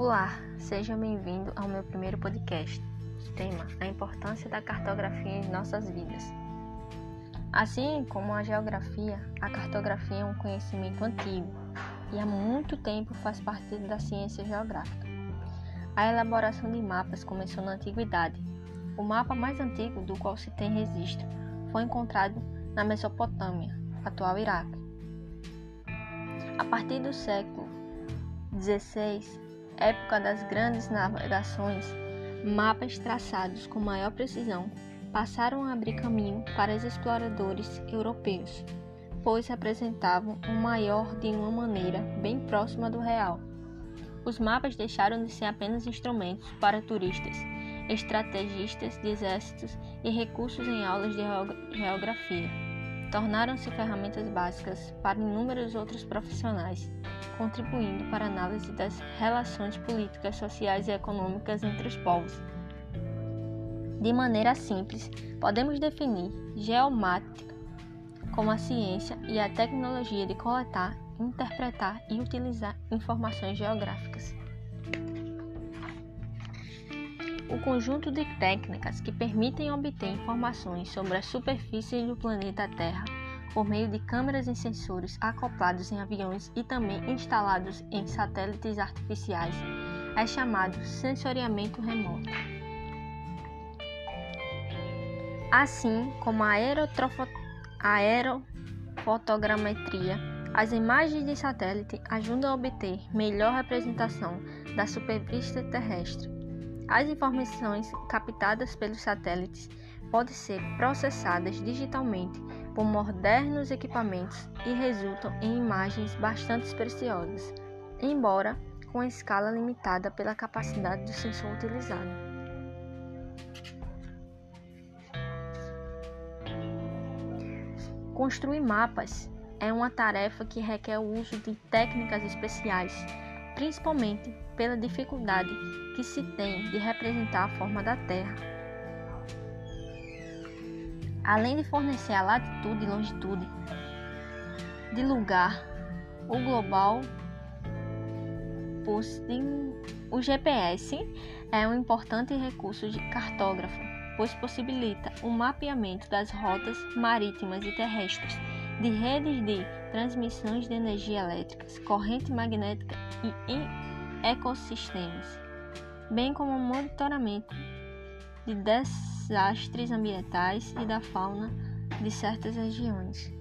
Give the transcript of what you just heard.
Olá, seja bem-vindo ao meu primeiro podcast. Tema: A importância da cartografia em nossas vidas. Assim como a geografia, a cartografia é um conhecimento antigo e há muito tempo faz parte da ciência geográfica. A elaboração de mapas começou na antiguidade. O mapa mais antigo do qual se tem registro foi encontrado na Mesopotâmia, atual Iraque. A partir do século XVI, época das grandes navegações, mapas traçados com maior precisão passaram a abrir caminho para os exploradores europeus, pois representavam o maior de uma maneira bem próxima do real. Os mapas deixaram de ser apenas instrumentos para turistas, estrategistas de exércitos e recursos em aulas de geografia. Tornaram-se ferramentas básicas para inúmeros outros profissionais contribuindo para a análise das relações políticas, sociais e econômicas entre os povos. De maneira simples, podemos definir geomática como a ciência e a tecnologia de coletar, interpretar e utilizar informações geográficas. O conjunto de técnicas que permitem obter informações sobre a superfície do planeta Terra por meio de câmeras e sensores acoplados em aviões e também instalados em satélites artificiais, é chamado sensoriamento remoto. Assim como a aerofotogrametria, as imagens de satélite ajudam a obter melhor representação da superfície terrestre. As informações captadas pelos satélites podem ser processadas digitalmente por modernos equipamentos e resultam em imagens bastante preciosas, embora com escala limitada pela capacidade do sensor utilizado. Construir mapas é uma tarefa que requer o uso de técnicas especiais, principalmente pela dificuldade que se tem de representar a forma da Terra. Além de fornecer a latitude e longitude de lugar, o global o GPS é um importante recurso de cartógrafo, pois possibilita o mapeamento das rotas marítimas e terrestres, de redes de transmissões de energia elétrica, corrente magnética e em ecossistemas, bem como monitoramento de desastres ambientais e da fauna de certas regiões.